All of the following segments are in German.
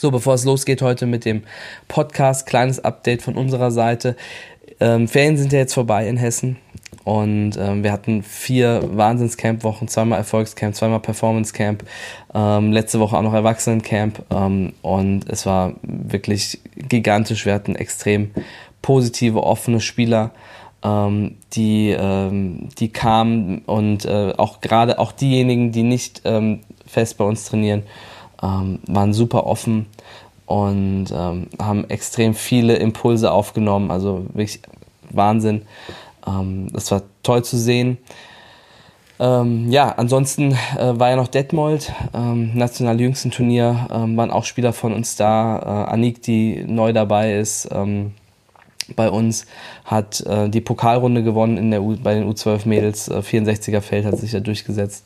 So, bevor es losgeht heute mit dem Podcast, kleines Update von unserer Seite. Ähm, Ferien sind ja jetzt vorbei in Hessen und ähm, wir hatten vier Wahnsinnscamp-Wochen, zweimal Erfolgscamp, zweimal Performance-Camp, ähm, letzte Woche auch noch Erwachsenencamp ähm, und es war wirklich gigantisch. Wir hatten extrem positive, offene Spieler, ähm, die, ähm, die kamen und äh, auch gerade auch diejenigen, die nicht ähm, fest bei uns trainieren, ähm, waren super offen und ähm, haben extrem viele Impulse aufgenommen. Also wirklich Wahnsinn. Ähm, das war toll zu sehen. Ähm, ja, ansonsten äh, war ja noch Detmold, ähm, national jüngsten Turnier, ähm, waren auch Spieler von uns da. Äh, Anik, die neu dabei ist, ähm, bei uns, hat äh, die Pokalrunde gewonnen in der U bei den U12-Mädels. Äh, 64er Feld hat sich da durchgesetzt,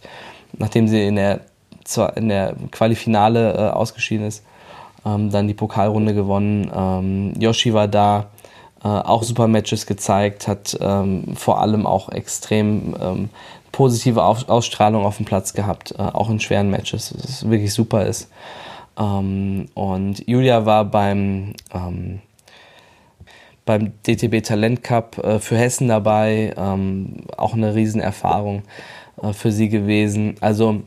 nachdem sie in der zwar in der Qualifinale äh, ausgeschieden ist, ähm, dann die Pokalrunde gewonnen. Ähm, Yoshi war da, äh, auch super Matches gezeigt, hat ähm, vor allem auch extrem ähm, positive Auf Ausstrahlung auf dem Platz gehabt, äh, auch in schweren Matches, was wirklich super ist. Ähm, und Julia war beim ähm, beim DTB Talent Cup äh, für Hessen dabei, auch eine Riesenerfahrung äh, für sie gewesen. Also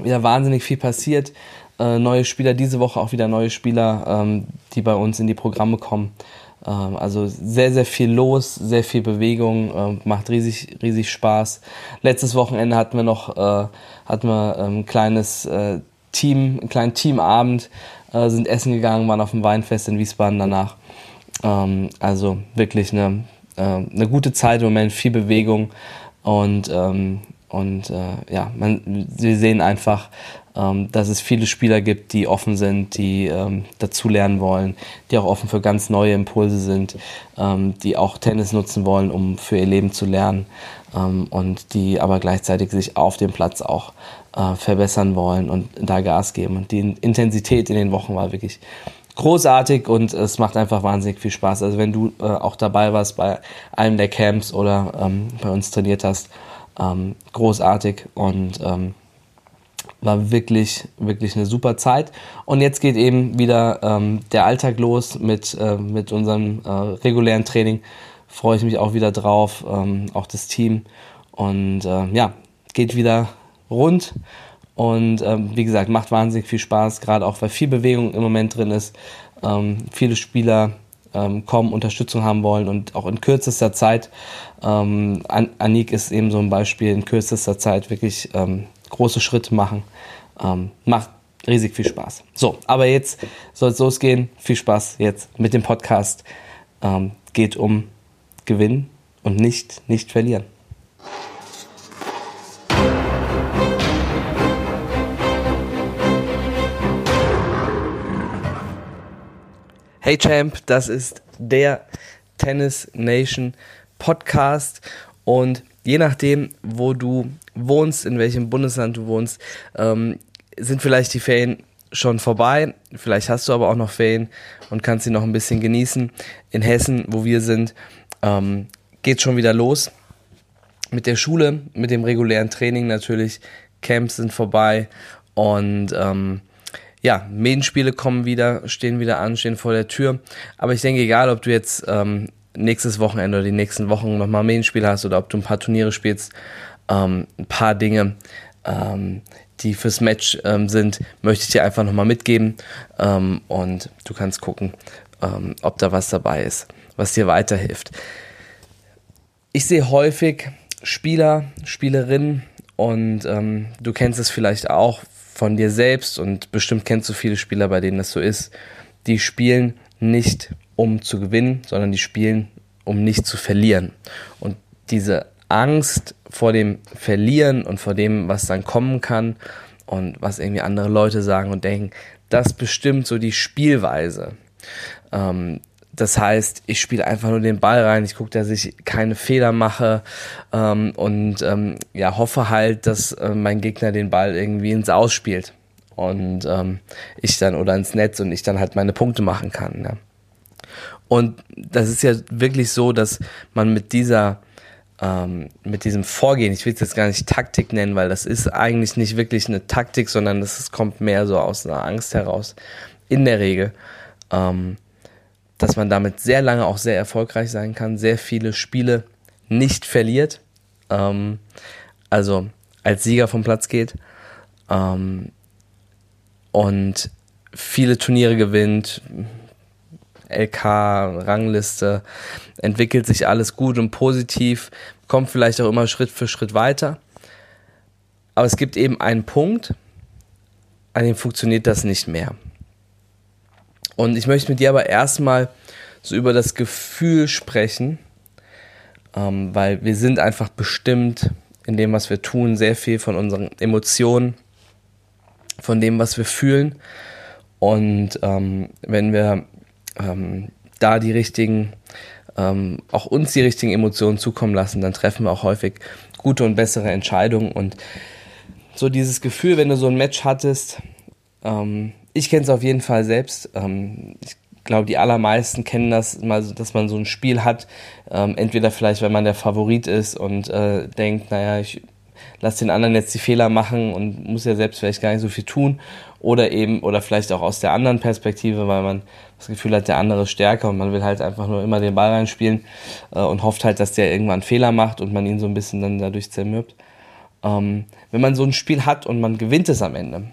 wieder wahnsinnig viel passiert. Äh, neue Spieler, diese Woche auch wieder neue Spieler, ähm, die bei uns in die Programme kommen. Ähm, also sehr, sehr viel los, sehr viel Bewegung, äh, macht riesig, riesig Spaß. Letztes Wochenende hatten wir noch äh, hatten wir ein ähm, kleines äh, Team, einen kleinen Teamabend, äh, sind essen gegangen, waren auf dem Weinfest in Wiesbaden danach. Ähm, also wirklich eine, äh, eine gute Zeit im Moment, viel Bewegung und ähm, und äh, ja, man, wir sehen einfach, ähm, dass es viele Spieler gibt, die offen sind, die ähm, dazulernen wollen, die auch offen für ganz neue Impulse sind, ähm, die auch Tennis nutzen wollen, um für ihr Leben zu lernen ähm, und die aber gleichzeitig sich auf dem Platz auch äh, verbessern wollen und da Gas geben. Und die Intensität in den Wochen war wirklich großartig und es macht einfach wahnsinnig viel Spaß. Also wenn du äh, auch dabei warst bei einem der Camps oder ähm, bei uns trainiert hast, ähm, großartig und ähm, war wirklich, wirklich eine super Zeit. Und jetzt geht eben wieder ähm, der Alltag los mit, äh, mit unserem äh, regulären Training. Freue ich mich auch wieder drauf, ähm, auch das Team. Und äh, ja, geht wieder rund. Und ähm, wie gesagt, macht wahnsinnig viel Spaß, gerade auch weil viel Bewegung im Moment drin ist. Ähm, viele Spieler ähm, kommen, Unterstützung haben wollen und auch in kürzester Zeit. Ähm, An Anik ist eben so ein Beispiel, in kürzester Zeit wirklich ähm, große Schritte machen. Ähm, macht riesig viel Spaß. So, aber jetzt soll es losgehen. Viel Spaß jetzt mit dem Podcast. Ähm, geht um Gewinnen und nicht, nicht verlieren. Hey Champ, das ist der Tennis Nation Podcast und je nachdem, wo du wohnst, in welchem Bundesland du wohnst, ähm, sind vielleicht die Ferien schon vorbei. Vielleicht hast du aber auch noch Ferien und kannst sie noch ein bisschen genießen. In Hessen, wo wir sind, ähm, geht schon wieder los mit der Schule, mit dem regulären Training natürlich. Camps sind vorbei und ähm, ja, Medienspiele kommen wieder, stehen wieder an, stehen vor der Tür. Aber ich denke, egal, ob du jetzt ähm, nächstes Wochenende oder die nächsten Wochen nochmal Medienspiele hast oder ob du ein paar Turniere spielst, ähm, ein paar Dinge, ähm, die fürs Match ähm, sind, möchte ich dir einfach nochmal mitgeben. Ähm, und du kannst gucken, ähm, ob da was dabei ist, was dir weiterhilft. Ich sehe häufig Spieler, Spielerinnen und ähm, du kennst es vielleicht auch von dir selbst und bestimmt kennst du viele Spieler, bei denen das so ist, die spielen nicht um zu gewinnen, sondern die spielen um nicht zu verlieren. Und diese Angst vor dem Verlieren und vor dem, was dann kommen kann und was irgendwie andere Leute sagen und denken, das bestimmt so die Spielweise. Ähm, das heißt, ich spiele einfach nur den Ball rein, ich gucke, dass ich keine Fehler mache ähm, und ähm, ja, hoffe halt, dass äh, mein Gegner den Ball irgendwie ins Ausspielt und ähm, ich dann oder ins Netz und ich dann halt meine Punkte machen kann. Ja. Und das ist ja wirklich so, dass man mit dieser ähm, mit diesem Vorgehen, ich will es jetzt gar nicht Taktik nennen, weil das ist eigentlich nicht wirklich eine Taktik, sondern das kommt mehr so aus einer Angst heraus, in der Regel, ähm, dass man damit sehr lange auch sehr erfolgreich sein kann, sehr viele Spiele nicht verliert, ähm, also als Sieger vom Platz geht ähm, und viele Turniere gewinnt, LK, Rangliste, entwickelt sich alles gut und positiv, kommt vielleicht auch immer Schritt für Schritt weiter. Aber es gibt eben einen Punkt, an dem funktioniert das nicht mehr. Und ich möchte mit dir aber erstmal so über das Gefühl sprechen, ähm, weil wir sind einfach bestimmt in dem, was wir tun, sehr viel von unseren Emotionen, von dem, was wir fühlen. Und ähm, wenn wir ähm, da die richtigen, ähm, auch uns die richtigen Emotionen zukommen lassen, dann treffen wir auch häufig gute und bessere Entscheidungen. Und so dieses Gefühl, wenn du so ein Match hattest, ähm, ich kenne es auf jeden Fall selbst. Ähm, ich glaube, die allermeisten kennen das mal, dass man so ein Spiel hat. Ähm, entweder vielleicht, wenn man der Favorit ist und äh, denkt, naja, ich lass den anderen jetzt die Fehler machen und muss ja selbst vielleicht gar nicht so viel tun. Oder eben, oder vielleicht auch aus der anderen Perspektive, weil man das Gefühl hat, der andere ist stärker und man will halt einfach nur immer den Ball reinspielen äh, und hofft halt, dass der irgendwann Fehler macht und man ihn so ein bisschen dann dadurch zermürbt. Ähm, wenn man so ein Spiel hat und man gewinnt es am Ende,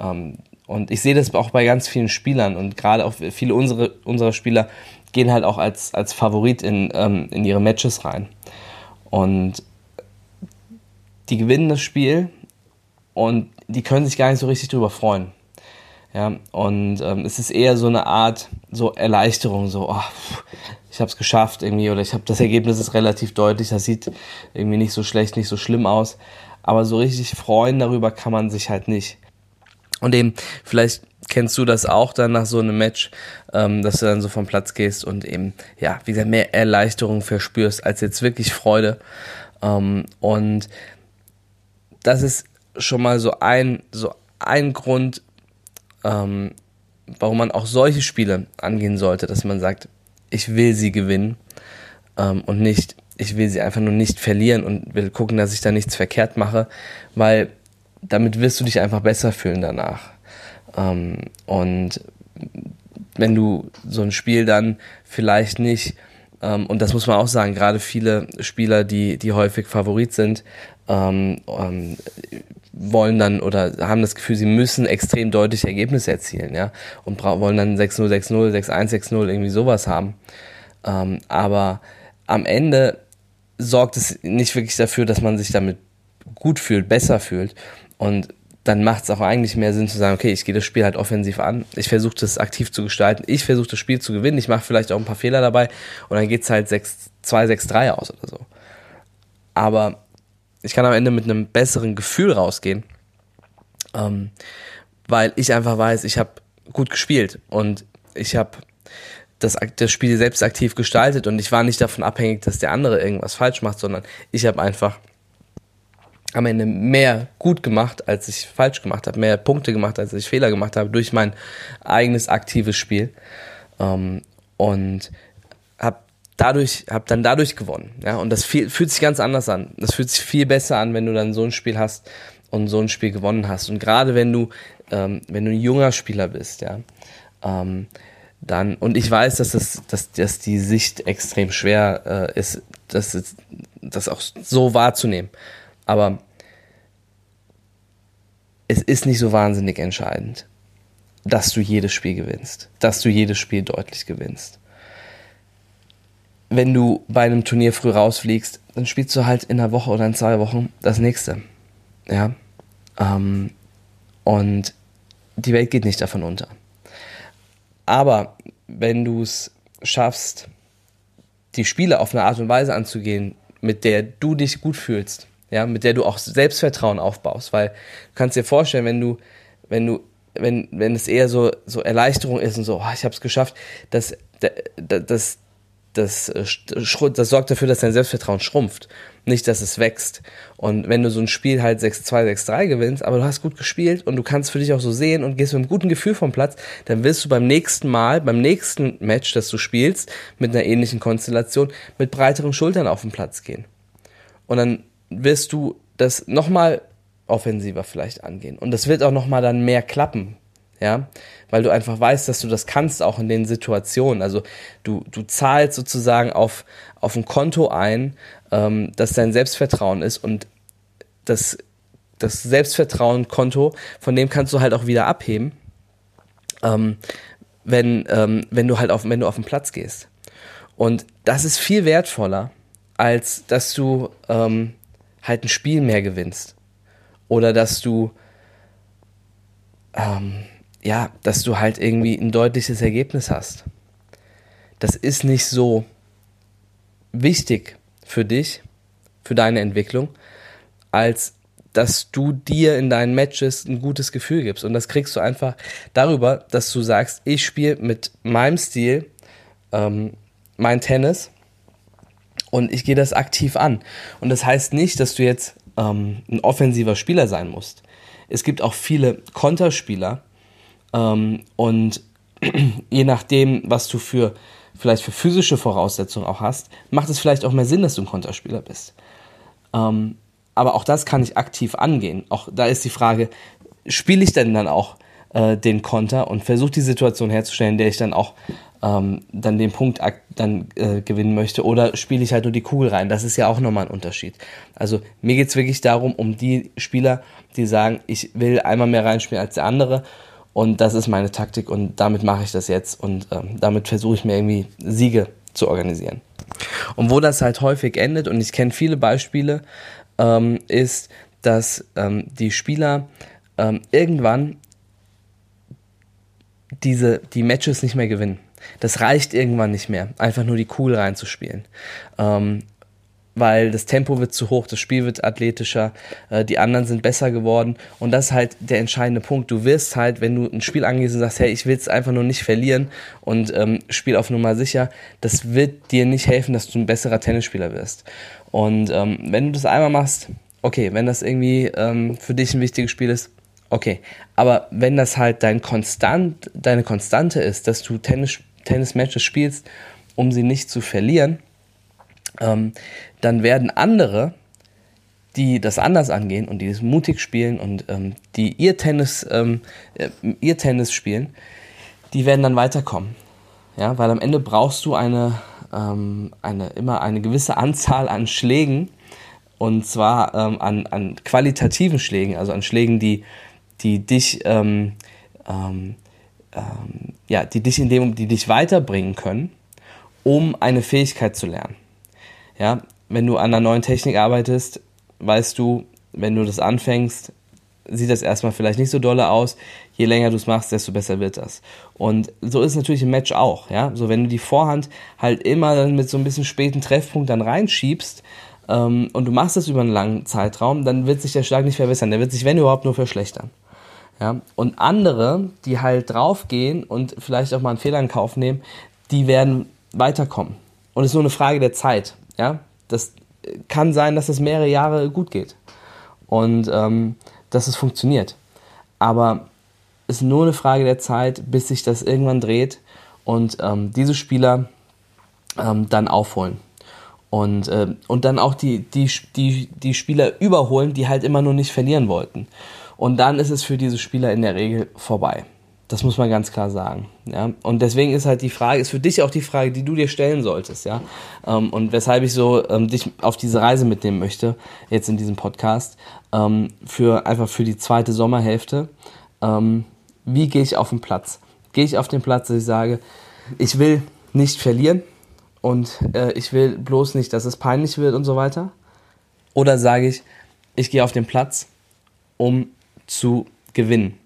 ähm, und ich sehe das auch bei ganz vielen Spielern und gerade auch viele unsere, unserer Spieler gehen halt auch als, als Favorit in, ähm, in ihre Matches rein. Und die gewinnen das Spiel und die können sich gar nicht so richtig drüber freuen. Ja, und ähm, es ist eher so eine Art so Erleichterung, so, oh, ich habe es geschafft irgendwie oder ich habe das Ergebnis ist relativ deutlich, das sieht irgendwie nicht so schlecht, nicht so schlimm aus, aber so richtig freuen darüber kann man sich halt nicht. Und eben, vielleicht kennst du das auch dann nach so einem Match, ähm, dass du dann so vom Platz gehst und eben, ja, wie gesagt, mehr Erleichterung verspürst als jetzt wirklich Freude. Ähm, und das ist schon mal so ein, so ein Grund, ähm, warum man auch solche Spiele angehen sollte, dass man sagt, ich will sie gewinnen ähm, und nicht, ich will sie einfach nur nicht verlieren und will gucken, dass ich da nichts verkehrt mache, weil damit wirst du dich einfach besser fühlen danach. Ähm, und wenn du so ein Spiel dann vielleicht nicht, ähm, und das muss man auch sagen, gerade viele Spieler, die, die häufig Favorit sind, ähm, ähm wollen dann oder haben das Gefühl, sie müssen extrem deutliche Ergebnisse erzielen, ja, und wollen dann 6-0, 6-0, 6-1, 6-0, irgendwie sowas haben. Ähm, aber am Ende sorgt es nicht wirklich dafür, dass man sich damit gut fühlt, besser fühlt, und dann macht es auch eigentlich mehr Sinn zu sagen, okay, ich gehe das Spiel halt offensiv an, ich versuche das aktiv zu gestalten, ich versuche das Spiel zu gewinnen, ich mache vielleicht auch ein paar Fehler dabei. Und dann geht es halt 2-6-3 aus oder so. Aber ich kann am Ende mit einem besseren Gefühl rausgehen, ähm, weil ich einfach weiß, ich habe gut gespielt. Und ich habe das, das Spiel selbst aktiv gestaltet. Und ich war nicht davon abhängig, dass der andere irgendwas falsch macht, sondern ich habe einfach am Ende mehr gut gemacht, als ich falsch gemacht habe, mehr Punkte gemacht, als ich Fehler gemacht habe, durch mein eigenes aktives Spiel. Ähm, und habe dadurch, habe dann dadurch gewonnen. Ja, und das viel, fühlt sich ganz anders an. Das fühlt sich viel besser an, wenn du dann so ein Spiel hast und so ein Spiel gewonnen hast. Und gerade wenn du, ähm, wenn du ein junger Spieler bist, ja, ähm, dann, und ich weiß, dass das, dass, dass die Sicht extrem schwer äh, ist, das, das auch so wahrzunehmen. Aber es ist nicht so wahnsinnig entscheidend, dass du jedes Spiel gewinnst, dass du jedes Spiel deutlich gewinnst. Wenn du bei einem Turnier früh rausfliegst, dann spielst du halt in einer Woche oder in zwei Wochen das nächste. Ja. Ähm, und die Welt geht nicht davon unter. Aber wenn du es schaffst, die Spiele auf eine Art und Weise anzugehen, mit der du dich gut fühlst, ja, mit der du auch Selbstvertrauen aufbaust, weil du kannst dir vorstellen, wenn du, wenn du, wenn, wenn es eher so, so Erleichterung ist und so, oh, ich habe es geschafft, dass, das, das, das, das sorgt dafür, dass dein Selbstvertrauen schrumpft, nicht, dass es wächst. Und wenn du so ein Spiel halt 6-2, 6-3 gewinnst, aber du hast gut gespielt und du kannst für dich auch so sehen und gehst mit einem guten Gefühl vom Platz, dann wirst du beim nächsten Mal, beim nächsten Match, das du spielst, mit einer ähnlichen Konstellation, mit breiteren Schultern auf den Platz gehen. und dann wirst du das nochmal offensiver vielleicht angehen. Und das wird auch nochmal dann mehr klappen, ja, weil du einfach weißt, dass du das kannst auch in den Situationen. Also du, du zahlst sozusagen auf, auf ein Konto ein, ähm, das dein Selbstvertrauen ist und das, das Selbstvertrauen-Konto, von dem kannst du halt auch wieder abheben, ähm, wenn, ähm, wenn du halt auf, wenn du auf den Platz gehst. Und das ist viel wertvoller, als dass du ähm, halt ein Spiel mehr gewinnst. Oder dass du ähm, ja, dass du halt irgendwie ein deutliches Ergebnis hast. Das ist nicht so wichtig für dich, für deine Entwicklung, als dass du dir in deinen Matches ein gutes Gefühl gibst. Und das kriegst du einfach darüber, dass du sagst, ich spiele mit meinem Stil ähm, mein Tennis und ich gehe das aktiv an. Und das heißt nicht, dass du jetzt ähm, ein offensiver Spieler sein musst. Es gibt auch viele Konterspieler, ähm, und je nachdem, was du für vielleicht für physische Voraussetzungen auch hast, macht es vielleicht auch mehr Sinn, dass du ein Konterspieler bist. Ähm, aber auch das kann ich aktiv angehen. Auch da ist die Frage, spiele ich denn dann auch äh, den Konter und versuche die Situation herzustellen, in der ich dann auch ähm, dann den Punkt dann äh, gewinnen möchte oder spiele ich halt nur die Kugel rein. Das ist ja auch nochmal ein Unterschied. Also mir geht es wirklich darum, um die Spieler, die sagen, ich will einmal mehr reinspielen als der andere und das ist meine Taktik und damit mache ich das jetzt und ähm, damit versuche ich mir irgendwie Siege zu organisieren. Und wo das halt häufig endet, und ich kenne viele Beispiele, ähm, ist, dass ähm, die Spieler ähm, irgendwann diese, die Matches nicht mehr gewinnen. Das reicht irgendwann nicht mehr, einfach nur die Kugel reinzuspielen. Ähm, weil das Tempo wird zu hoch, das Spiel wird athletischer, äh, die anderen sind besser geworden und das ist halt der entscheidende Punkt. Du wirst halt, wenn du ein Spiel angehst und sagst, hey, ich will es einfach nur nicht verlieren und ähm, Spiel auf Nummer sicher, das wird dir nicht helfen, dass du ein besserer Tennisspieler wirst. Und ähm, wenn du das einmal machst, okay, wenn das irgendwie ähm, für dich ein wichtiges Spiel ist, okay. Aber wenn das halt dein Konstant, deine Konstante ist, dass du Tennis, Tennis-Matches spielst, um sie nicht zu verlieren, ähm, dann werden andere, die das anders angehen und die das mutig spielen und ähm, die ihr Tennis, ähm, äh, ihr Tennis spielen, die werden dann weiterkommen. Ja, weil am Ende brauchst du eine, ähm, eine, immer eine gewisse Anzahl an Schlägen und zwar ähm, an, an qualitativen Schlägen, also an Schlägen, die, die dich, ähm, ähm, ähm, ja, die dich in dem, die dich weiterbringen können, um eine Fähigkeit zu lernen. Ja, wenn du an einer neuen Technik arbeitest, weißt du, wenn du das anfängst, sieht das erstmal vielleicht nicht so dolle aus. Je länger du es machst, desto besser wird das. Und so ist es natürlich im Match auch, ja. So, wenn du die Vorhand halt immer dann mit so ein bisschen späten Treffpunkt dann reinschiebst, ähm, und du machst das über einen langen Zeitraum, dann wird sich der Schlag nicht verbessern. Der wird sich, wenn überhaupt, nur verschlechtern. Ja. Und andere, die halt draufgehen und vielleicht auch mal einen Fehler in Kauf nehmen, die werden weiterkommen. Und es ist nur eine Frage der Zeit. Ja, das kann sein, dass es mehrere Jahre gut geht und ähm, dass es funktioniert. Aber es ist nur eine Frage der Zeit, bis sich das irgendwann dreht und ähm, diese Spieler ähm, dann aufholen. Und, äh, und dann auch die, die, die, die Spieler überholen, die halt immer nur nicht verlieren wollten. Und dann ist es für diese Spieler in der Regel vorbei. Das muss man ganz klar sagen. Ja? Und deswegen ist halt die Frage, ist für dich auch die Frage, die du dir stellen solltest, ja. Ähm, und weshalb ich so ähm, dich auf diese Reise mitnehmen möchte, jetzt in diesem Podcast, ähm, für einfach für die zweite Sommerhälfte. Ähm, wie gehe ich auf den Platz? Gehe ich auf den Platz, dass ich sage, ich will nicht verlieren und äh, ich will bloß nicht, dass es peinlich wird und so weiter? Oder sage ich, ich gehe auf den Platz, um zu gewinnen?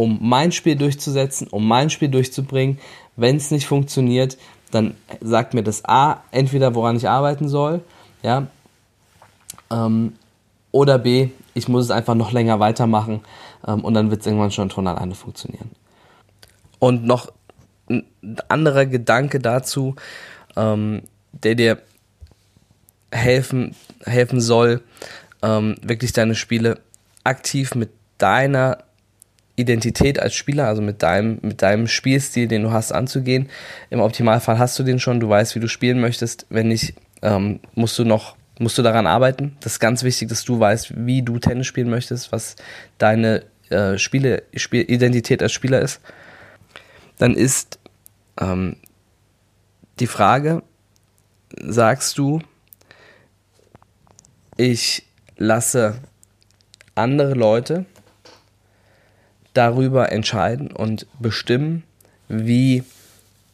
um mein Spiel durchzusetzen, um mein Spiel durchzubringen. Wenn es nicht funktioniert, dann sagt mir das A, entweder woran ich arbeiten soll, ja, ähm, oder B, ich muss es einfach noch länger weitermachen ähm, und dann wird es irgendwann schon von alleine funktionieren. Und noch ein anderer Gedanke dazu, ähm, der dir helfen, helfen soll, ähm, wirklich deine Spiele aktiv mit deiner Identität als Spieler, also mit deinem, mit deinem Spielstil, den du hast, anzugehen. Im Optimalfall hast du den schon, du weißt, wie du spielen möchtest. Wenn nicht, ähm, musst du noch musst du daran arbeiten. Das ist ganz wichtig, dass du weißt, wie du Tennis spielen möchtest, was deine äh, Spiele, Spiel, Identität als Spieler ist. Dann ist ähm, die Frage, sagst du, ich lasse andere Leute darüber entscheiden und bestimmen, wie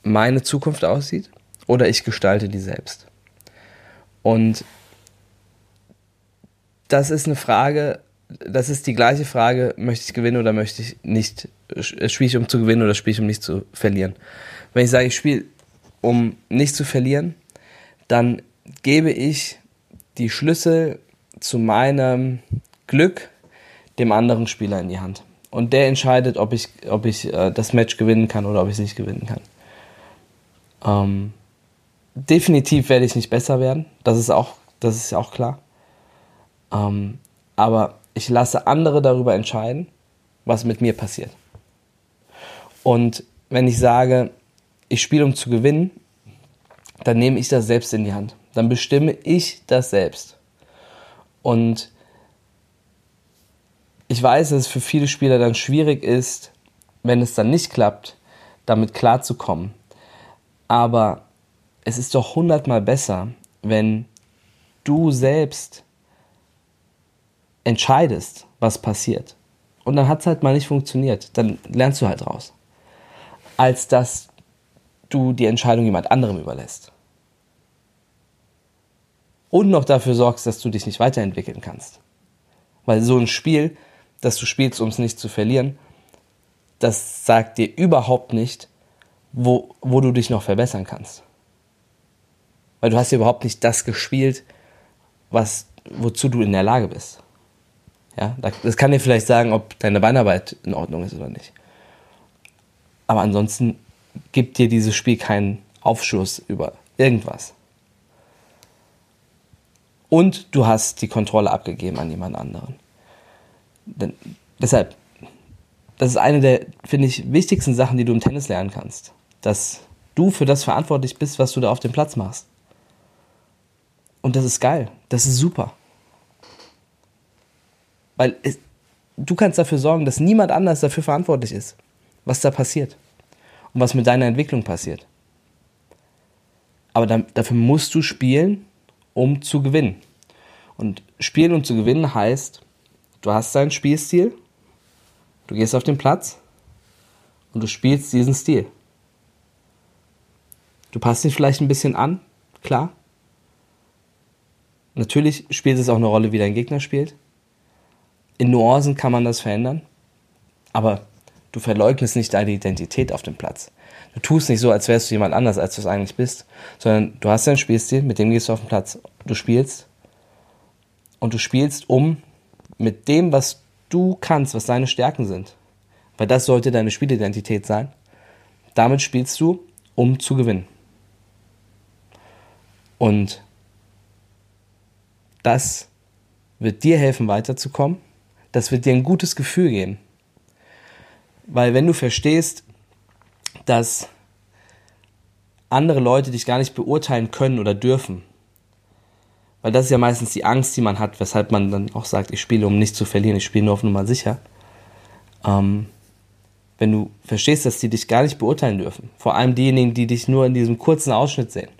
meine Zukunft aussieht, oder ich gestalte die selbst. Und das ist eine Frage, das ist die gleiche Frage, möchte ich gewinnen oder möchte ich nicht, spiele ich um zu gewinnen oder spiele ich um nicht zu verlieren. Wenn ich sage, ich spiele um nicht zu verlieren, dann gebe ich die Schlüssel zu meinem Glück dem anderen Spieler in die Hand. Und der entscheidet, ob ich, ob ich äh, das Match gewinnen kann oder ob ich es nicht gewinnen kann. Ähm, definitiv werde ich nicht besser werden. Das ist auch, das ist auch klar. Ähm, aber ich lasse andere darüber entscheiden, was mit mir passiert. Und wenn ich sage, ich spiele um zu gewinnen, dann nehme ich das selbst in die Hand. Dann bestimme ich das selbst. Und ich weiß, dass es für viele Spieler dann schwierig ist, wenn es dann nicht klappt, damit klarzukommen. Aber es ist doch hundertmal besser, wenn du selbst entscheidest, was passiert. Und dann hat es halt mal nicht funktioniert. Dann lernst du halt raus. Als dass du die Entscheidung jemand anderem überlässt. Und noch dafür sorgst, dass du dich nicht weiterentwickeln kannst. Weil so ein Spiel, das du spielst, um es nicht zu verlieren, das sagt dir überhaupt nicht, wo, wo du dich noch verbessern kannst. Weil du hast ja überhaupt nicht das gespielt, was, wozu du in der Lage bist. Ja, das kann dir vielleicht sagen, ob deine Beinarbeit in Ordnung ist oder nicht. Aber ansonsten gibt dir dieses Spiel keinen Aufschuss über irgendwas. Und du hast die Kontrolle abgegeben an jemand anderen. Denn, deshalb, das ist eine der, finde ich, wichtigsten Sachen, die du im Tennis lernen kannst. Dass du für das verantwortlich bist, was du da auf dem Platz machst. Und das ist geil. Das ist super. Weil es, du kannst dafür sorgen, dass niemand anders dafür verantwortlich ist, was da passiert und was mit deiner Entwicklung passiert. Aber dann, dafür musst du spielen, um zu gewinnen. Und spielen, um zu gewinnen heißt, du hast deinen Spielstil, du gehst auf den Platz und du spielst diesen Stil. Du passt ihn vielleicht ein bisschen an, klar, Natürlich spielt es auch eine Rolle, wie dein Gegner spielt. In Nuancen kann man das verändern, aber du verleugnest nicht deine Identität auf dem Platz. Du tust nicht so, als wärst du jemand anders, als du es eigentlich bist, sondern du hast deinen Spielstil, mit dem gehst du auf den Platz. Du spielst und du spielst um mit dem, was du kannst, was deine Stärken sind. Weil das sollte deine Spielidentität sein. Damit spielst du, um zu gewinnen. Und das wird dir helfen, weiterzukommen. Das wird dir ein gutes Gefühl geben. Weil wenn du verstehst, dass andere Leute dich gar nicht beurteilen können oder dürfen, weil das ist ja meistens die Angst, die man hat, weshalb man dann auch sagt, ich spiele, um nicht zu verlieren, ich spiele nur auf Nummer sicher. Ähm, wenn du verstehst, dass die dich gar nicht beurteilen dürfen, vor allem diejenigen, die dich nur in diesem kurzen Ausschnitt sehen,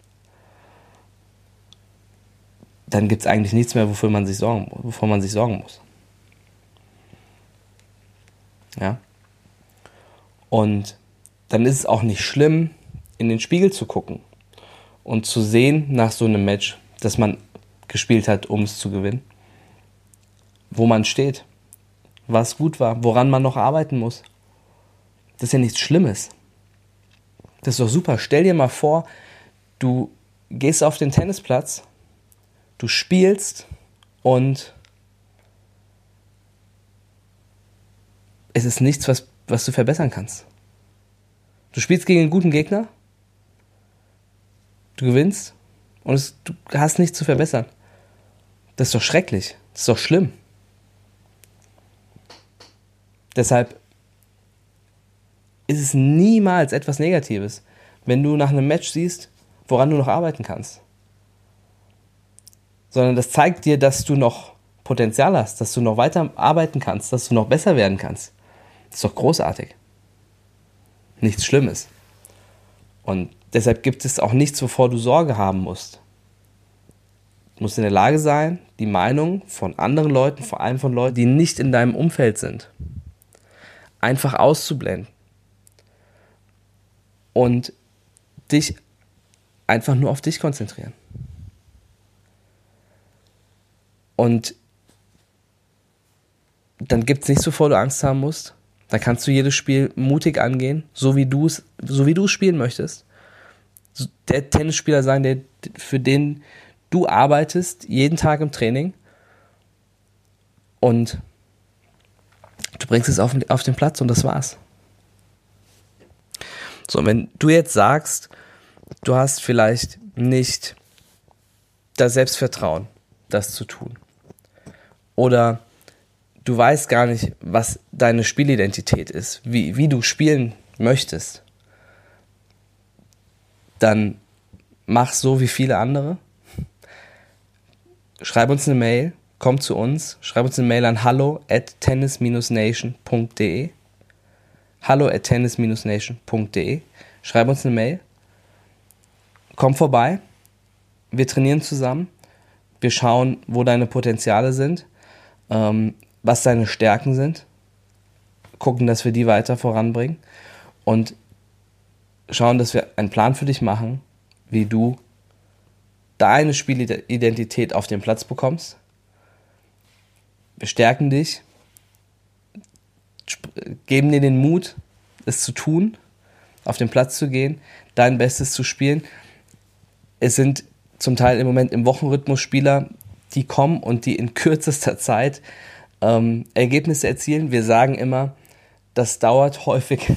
dann gibt es eigentlich nichts mehr, wofür man sich sorgen, wovor man sich sorgen muss. Ja. Und dann ist es auch nicht schlimm, in den Spiegel zu gucken und zu sehen nach so einem Match, dass man gespielt hat, um es zu gewinnen, wo man steht, was gut war, woran man noch arbeiten muss. Das ist ja nichts Schlimmes. Das ist doch super. Stell dir mal vor, du gehst auf den Tennisplatz du spielst und es ist nichts, was, was du verbessern kannst. Du spielst gegen einen guten Gegner, du gewinnst und es, du hast nichts zu verbessern. Das ist doch schrecklich, das ist doch schlimm. Deshalb ist es niemals etwas Negatives, wenn du nach einem Match siehst, woran du noch arbeiten kannst sondern das zeigt dir, dass du noch Potenzial hast, dass du noch weiter arbeiten kannst, dass du noch besser werden kannst. Das ist doch großartig. Nichts Schlimmes. Und deshalb gibt es auch nichts, wovor du Sorge haben musst. Musst in der Lage sein, die Meinung von anderen Leuten, vor allem von Leuten, die nicht in deinem Umfeld sind, einfach auszublenden. Und dich einfach nur auf dich konzentrieren. Und dann gibt es nichts, wovor du Angst haben musst. Dann kannst du jedes Spiel mutig angehen, so wie du es, so wie du es spielen möchtest. Der Tennisspieler sein, der, für den du arbeitest, jeden Tag im Training. Und du bringst es auf, auf den Platz und das war's. So, wenn du jetzt sagst, du hast vielleicht nicht das Selbstvertrauen, das zu tun. Oder du weißt gar nicht, was deine Spielidentität ist, wie, wie du spielen möchtest, dann mach so wie viele andere. Schreib uns eine Mail, komm zu uns, schreib uns eine Mail an hallo at tennis-nation.de hallo at tennis-nation.de schreib uns eine Mail, komm vorbei, wir trainieren zusammen, wir schauen, wo deine Potenziale sind, ähm, was deine Stärken sind, gucken, dass wir die weiter voranbringen. Und schauen, dass wir einen Plan für dich machen, wie du deine Spielidentität auf den Platz bekommst. Wir stärken dich, geben dir den Mut, es zu tun, auf den Platz zu gehen, dein Bestes zu spielen. Es sind zum Teil im Moment im Wochenrhythmus Spieler, die kommen und die in kürzester Zeit ähm, Ergebnisse erzielen. Wir sagen immer, das dauert häufig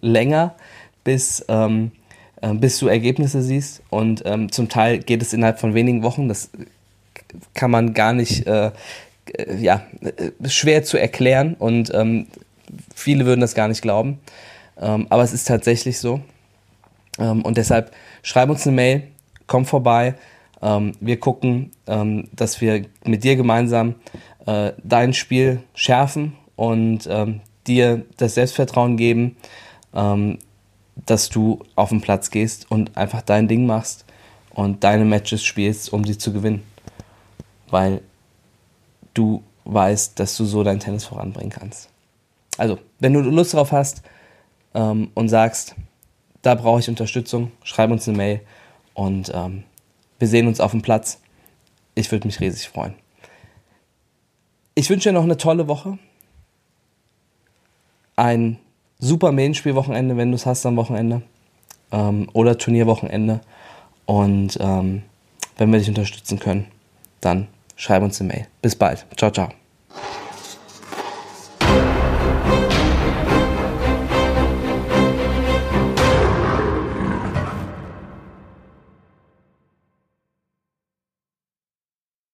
länger, bis, ähm, äh, bis du Ergebnisse siehst. Und ähm, zum Teil geht es innerhalb von wenigen Wochen. Das kann man gar nicht, äh, äh ja, äh, schwer zu erklären. Und ähm, viele würden das gar nicht glauben. Ähm, aber es ist tatsächlich so. Ähm, und deshalb schreib uns eine Mail, komm vorbei. wir gucken, dass wir mit dir gemeinsam äh, dein Spiel schärfen und ähm, dir das Selbstvertrauen geben, ähm, dass du auf den Platz gehst und einfach dein Ding machst und deine Matches spielst, um sie zu gewinnen. Weil du weißt, dass du so dein Tennis voranbringen kannst. Also, wenn du Lust drauf hast ähm, und sagst, da brauche ich Unterstützung, schreib uns eine Mail und ähm, wir sehen uns auf dem Platz. Ich würde mich riesig freuen. Ich wünsche dir noch eine tolle Woche. Ein super Main-Spielwochenende, wenn du es hast am Wochenende. Ähm, oder Turnierwochenende. Und ähm, wenn wir dich unterstützen können, dann schreib uns eine Mail. Bis bald. Ciao, ciao.